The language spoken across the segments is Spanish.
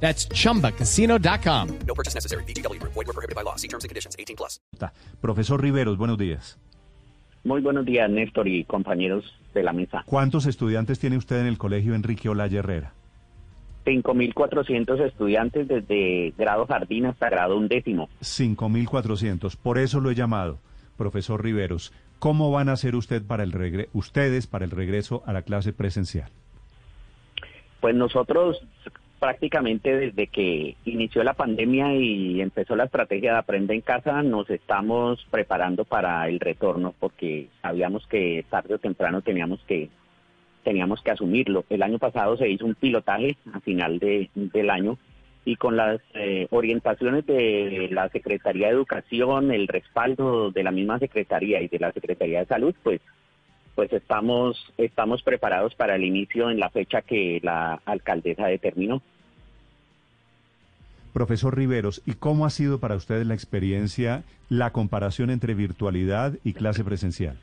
That's chumbacasino.com. No purchase necessary. BGW. Void were prohibited by law. See terms and conditions. 18 plus. Profesor Riveros, buenos días. Muy buenos días, Néstor y compañeros de la mesa. ¿Cuántos estudiantes tiene usted en el colegio Enrique Olaya Herrera? 5.400 estudiantes desde grado jardín hasta grado undécimo. 5.400. Por eso lo he llamado, profesor Riveros. ¿Cómo van a hacer usted para el regre ustedes para el regreso a la clase presencial? Pues nosotros prácticamente desde que inició la pandemia y empezó la estrategia de Aprende en Casa, nos estamos preparando para el retorno porque sabíamos que tarde o temprano teníamos que teníamos que asumirlo. El año pasado se hizo un pilotaje a final de, del año y con las eh, orientaciones de la Secretaría de Educación, el respaldo de la misma Secretaría y de la Secretaría de Salud, pues pues estamos estamos preparados para el inicio en la fecha que la alcaldesa determinó. Profesor Riveros, ¿y cómo ha sido para ustedes la experiencia, la comparación entre virtualidad y clase presencial?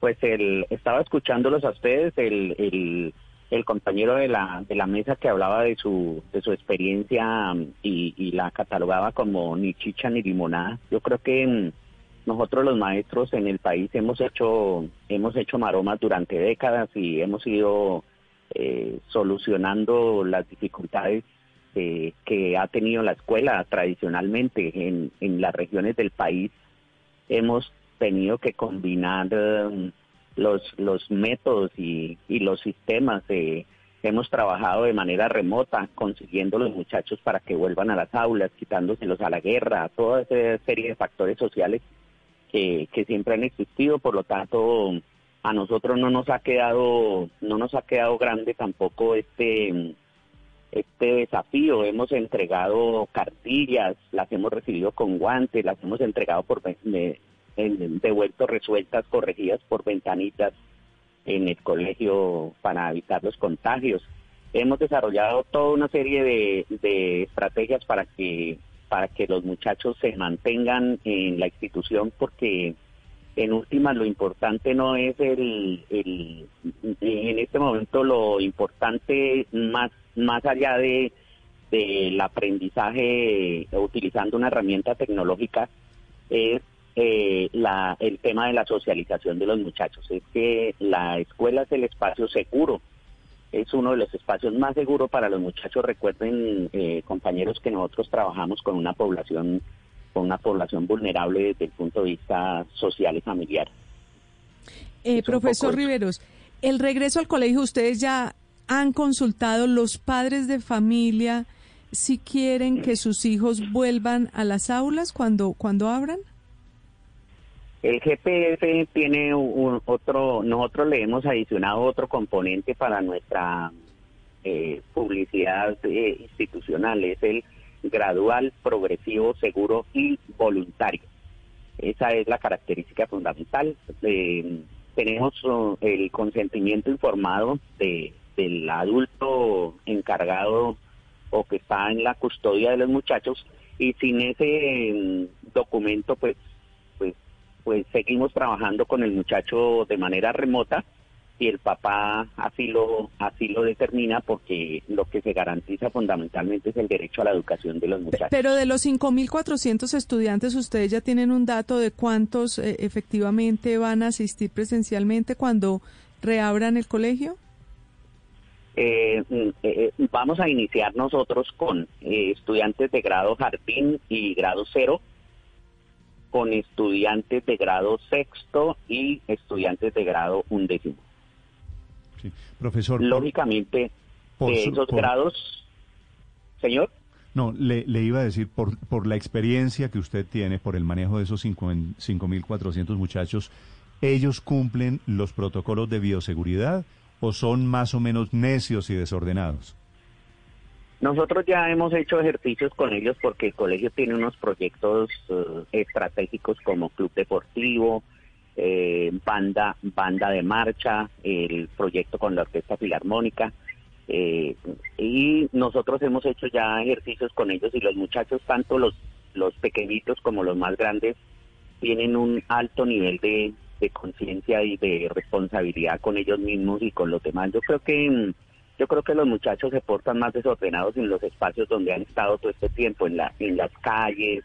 Pues el, estaba escuchándolos a ustedes, el, el, el compañero de la, de la mesa que hablaba de su, de su experiencia um, y, y la catalogaba como ni chicha ni limonada. Yo creo que mm, nosotros los maestros en el país hemos hecho, hemos hecho maromas durante décadas y hemos ido eh, solucionando las dificultades eh, que ha tenido la escuela tradicionalmente en, en las regiones del país. Hemos tenido que combinar um, los, los métodos y, y los sistemas. eh, hemos trabajado de manera remota, consiguiendo los muchachos para que vuelvan a las aulas, quitándoselos a la guerra, toda esa serie de factores sociales que, siempre han existido. Por lo tanto, a nosotros no nos ha quedado, no nos ha quedado grande tampoco este este desafío. Hemos entregado cartillas, las hemos recibido con guantes, las hemos entregado por devuelto resueltas, corregidas por ventanitas en el colegio para evitar los contagios. Hemos desarrollado toda una serie de, de estrategias para que para que los muchachos se mantengan en la institución porque en última lo importante no es el, el en este momento lo importante más más allá de del aprendizaje utilizando una herramienta tecnológica es eh, la, el tema de la socialización de los muchachos. Es que la escuela es el espacio seguro, es uno de los espacios más seguros para los muchachos. Recuerden, eh, compañeros, que nosotros trabajamos con una población con una población vulnerable desde el punto de vista social y familiar. Eh, profesor. Riveros, el regreso al colegio, ustedes ya han consultado los padres de familia si quieren que sus hijos vuelvan a las aulas cuando, cuando abran. El GPS tiene un, otro, nosotros le hemos adicionado otro componente para nuestra eh, publicidad eh, institucional, es el gradual, progresivo, seguro y voluntario. Esa es la característica fundamental. Eh, tenemos uh, el consentimiento informado de, del adulto encargado o que está en la custodia de los muchachos y sin ese mm, documento pues pues pues seguimos trabajando con el muchacho de manera remota y el papá así lo así lo determina porque lo que se garantiza fundamentalmente es el derecho a la educación de los muchachos. Pero de los 5.400 estudiantes, ¿ustedes ya tienen un dato de cuántos eh, efectivamente van a asistir presencialmente cuando reabran el colegio? Eh, mm, eh, vamos a iniciar nosotros con eh, estudiantes de grado jardín y grado cero, con estudiantes de grado sexto y estudiantes de grado undécimo. Sí. Profesor, Lógicamente, por de esos por- grados, señor. no, le, le iba a decir, por, por la experiencia que usted tiene, por el manejo de esos cinco- 5.400 muchachos, ¿ellos cumplen los protocolos de bioseguridad o son más o menos necios y desordenados? Nosotros ya hemos hecho ejercicios con ellos porque el colegio tiene unos proyectos eh, estratégicos como club deportivo, eh, banda, banda de marcha, el proyecto con la orquesta filarmónica. eh, y nosotros hemos hecho ya ejercicios con ellos y los muchachos, tanto los, los pequeñitos como los más grandes, tienen un alto nivel de, de conciencia y de responsabilidad con ellos mismos y con los demás. Yo creo que yo creo que los muchachos se portan más desordenados en los espacios donde han estado todo este tiempo, en la en las calles,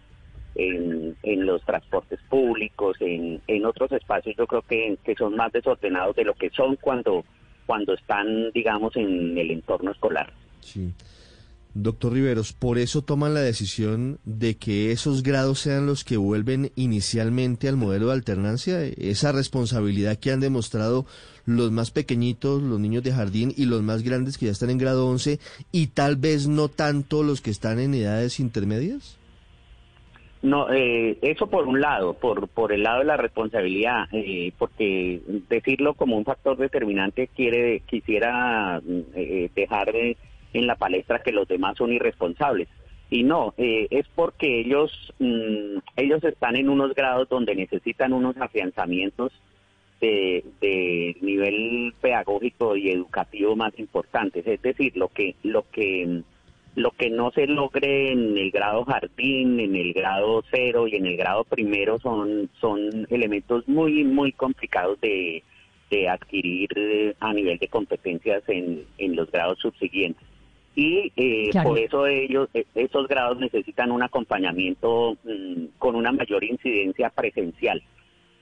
en, los transportes públicos, en, otros espacios. Yo creo que, que son más desordenados de lo que son cuando cuando están, digamos, en el entorno escolar. Sí. Doctor Riveros, por eso toman la decisión de que esos grados sean los que vuelven inicialmente al modelo de alternancia, esa responsabilidad que han demostrado los más pequeñitos, los niños de jardín y los más grandes que ya están en grado 11 y tal vez no tanto los que están en edades intermedias. No, eh, eso por un lado, por por el lado de la responsabilidad, eh, porque decirlo como un factor determinante quiere quisiera eh, dejar de- en la palestra que los demás son irresponsables y no eh, es porque ellos mm, ellos están en unos grados donde necesitan unos afianzamientos de, de nivel pedagógico y educativo más importantes, es decir, lo que lo que lo que no se logre en el grado jardín, en el grado cero y en el grado primero son, son elementos muy, muy complicados de, de adquirir eh, a nivel de competencias en, en los grados subsiguientes. Y eh, Claro. por eso ellos, eh, esos grados necesitan un acompañamiento mm, con una mayor incidencia presencial.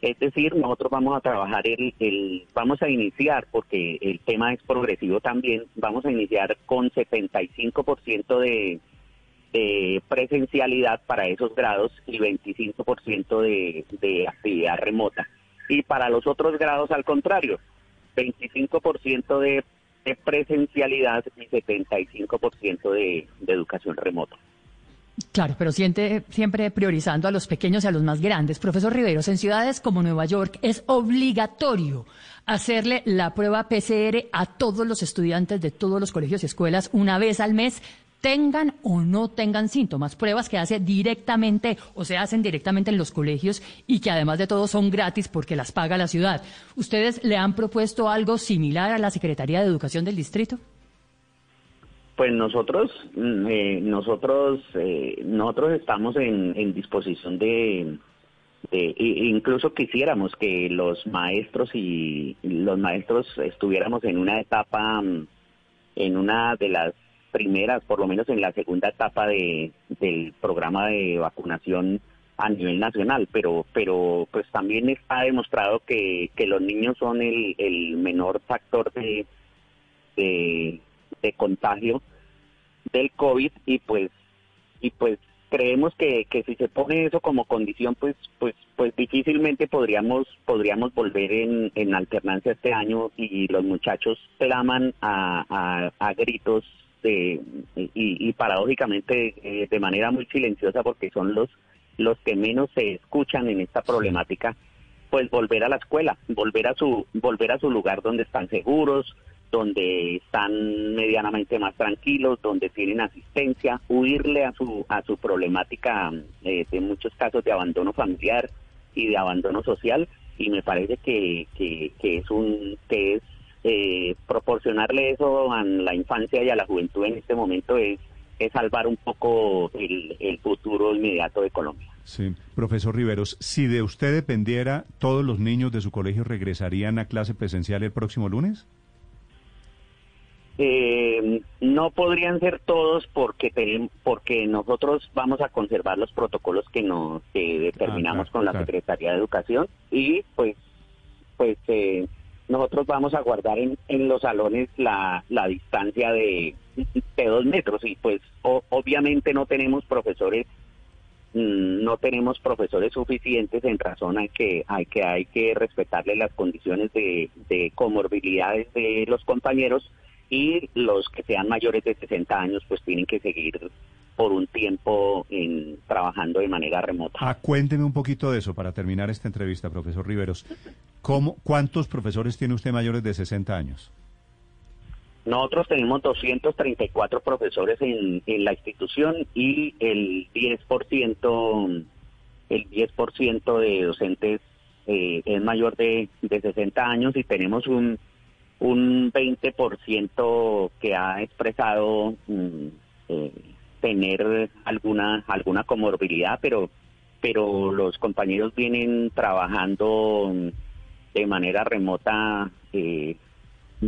Es decir, nosotros vamos a trabajar el, el, vamos a iniciar, porque el tema es progresivo también, vamos a iniciar con 75% de, de presencialidad para esos grados y 25% de, de actividad remota. Y para los otros grados, al contrario, 25% de, de presencialidad y 75% de, de educación remota. Claro, pero siente, siempre priorizando a los pequeños y a los más grandes. Profesor Riveros, en ciudades como Nueva York es obligatorio hacerle la prueba PCR a todos los estudiantes de todos los colegios y escuelas una vez al mes, tengan o no tengan síntomas. Pruebas que hace directamente o se hacen directamente en los colegios y que además de todo son gratis porque las paga la ciudad. ¿Ustedes le han propuesto algo similar a la Secretaría de Educación del Distrito? Pues nosotros, mm, eh, nosotros, eh, nosotros estamos en, disposición de, de- incluso quisiéramos que los maestros y los maestros estuviéramos en una etapa, mm, en una de las primeras, por lo menos en la segunda etapa de, del programa de vacunación a nivel nacional, pero, pero pues también está demostrado que, que los niños son el, el menor factor de, de, de contagio del COVID y pues y pues creemos que, que si se pone eso como condición pues pues pues difícilmente podríamos podríamos volver en, en alternancia este año y los muchachos claman a, a, a gritos de, y, y paradójicamente eh, de manera muy silenciosa porque son los los que menos se escuchan en esta problemática pues volver a la escuela, volver a su volver a su lugar donde están seguros, donde están medianamente más tranquilos, donde tienen asistencia, huirle a su a su problemática eh, de muchos casos de abandono familiar y de abandono social y me parece que, que, es un que es eh, proporcionarle eso a la infancia y a la juventud en este momento es es salvar un poco el, el futuro inmediato de Colombia. Sí, profesor Riveros, si de usted dependiera, ¿todos los niños de su colegio regresarían a clase presencial el próximo lunes? Eh, no podrían ser todos porque porque nosotros vamos a conservar los protocolos que nos que determinamos claro, con la claro. Secretaría de Educación y pues pues eh, nosotros vamos a guardar en, en los salones la, la distancia de, de dos metros y pues o- obviamente no tenemos profesores mm, no tenemos profesores suficientes en razón a que hay que hay que respetarle las condiciones de, de comorbilidades de los compañeros y los que sean mayores de 60 años pues tienen que seguir por un tiempo en, trabajando de manera remota. Ah, cuénteme un poquito de eso para terminar esta entrevista, profesor Riveros. ¿Cómo, ¿Cuántos profesores tiene usted mayores de 60 años? nosotros tenemos 234 profesores en, en la institución y el 10%, el 10% de docentes eh, es mayor de, de 60 años y tenemos un, un 20% que ha expresado mm, eh, tener alguna, alguna comorbilidad, pero, pero los compañeros vienen trabajando de manera remota eh,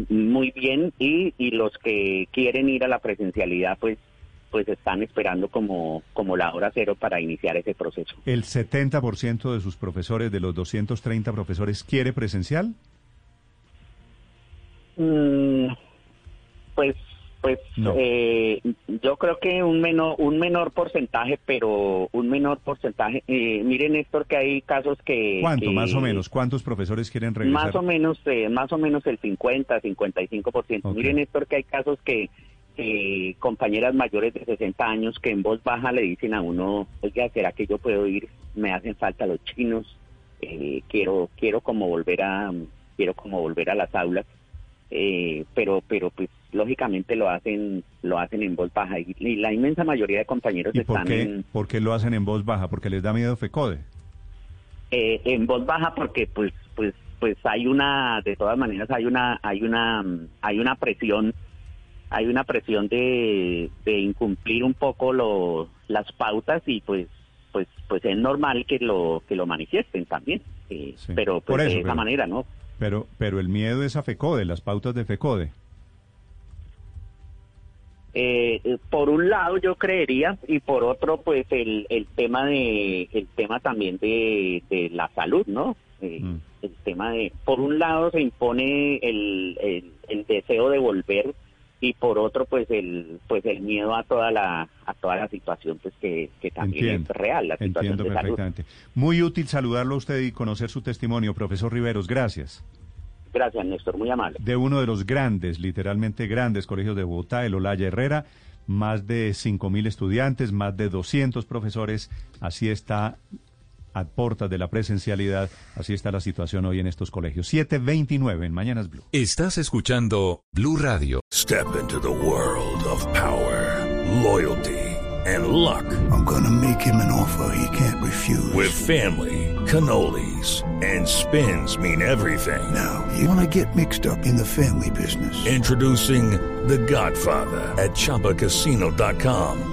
muy bien y, y los que quieren ir a la presencialidad pues pues están esperando como, como la hora cero para iniciar ese proceso. ¿El 70% de sus profesores, de los 230 profesores, quiere presencial? Mm, pues pues No. eh, yo creo que un menor un menor porcentaje pero un menor porcentaje eh, miren Néstor que hay casos que ¿Cuánto, que más o menos? ¿Cuántos profesores quieren regresar? más o menos eh, más o menos el 50 55 por ciento Ok. miren Néstor que hay casos que que compañeras mayores de 60 años que en voz baja le dicen a uno oiga será que yo puedo ir me hacen falta los chinos eh, quiero quiero como volver a quiero como volver a las aulas eh, pero pero pues lógicamente lo hacen lo hacen en voz baja y, y la inmensa mayoría de compañeros ¿Y por están qué, en, por qué lo hacen en voz baja? Porque les da miedo FECODE. eh, en voz baja porque pues pues pues hay una de todas maneras hay una hay una hay una presión hay una presión de, de incumplir un poco lo, las pautas y pues pues pues es normal que lo que lo manifiesten también eh, Sí. pero pues eso, de esa pero- manera no Pero, pero el miedo es a FECODE, las pautas de FECODE. Eh, por un lado yo creería y por otro pues el, el tema de el tema también de, de la salud no Eh, Mm. el tema de por un lado se impone el, el, el deseo de volver y por otro pues el pues el miedo a toda la a toda la situación pues que, que también Entiendo. es real la situación Entiendo de salud perfectamente. Muy útil saludarlo a usted y conocer su testimonio, profesor Riveros. Gracias. gracias Néstor muy amable De uno de los grandes, literalmente grandes colegios de Bogotá, el Olaya Herrera, más de 5.000 estudiantes, más de 200 profesores. Así está a portas de la presencialidad. Así está la situación hoy en estos colegios. 729 en Mañanas Blue. Estás escuchando Blue Radio. Step into the world of power, loyalty, and luck. I'm gonna make him an offer he can't refuse. With family, cannolis, and spins mean everything. now, you wanna get mixed up in the family business. Introducing The Godfather at ChumbaCasino.com.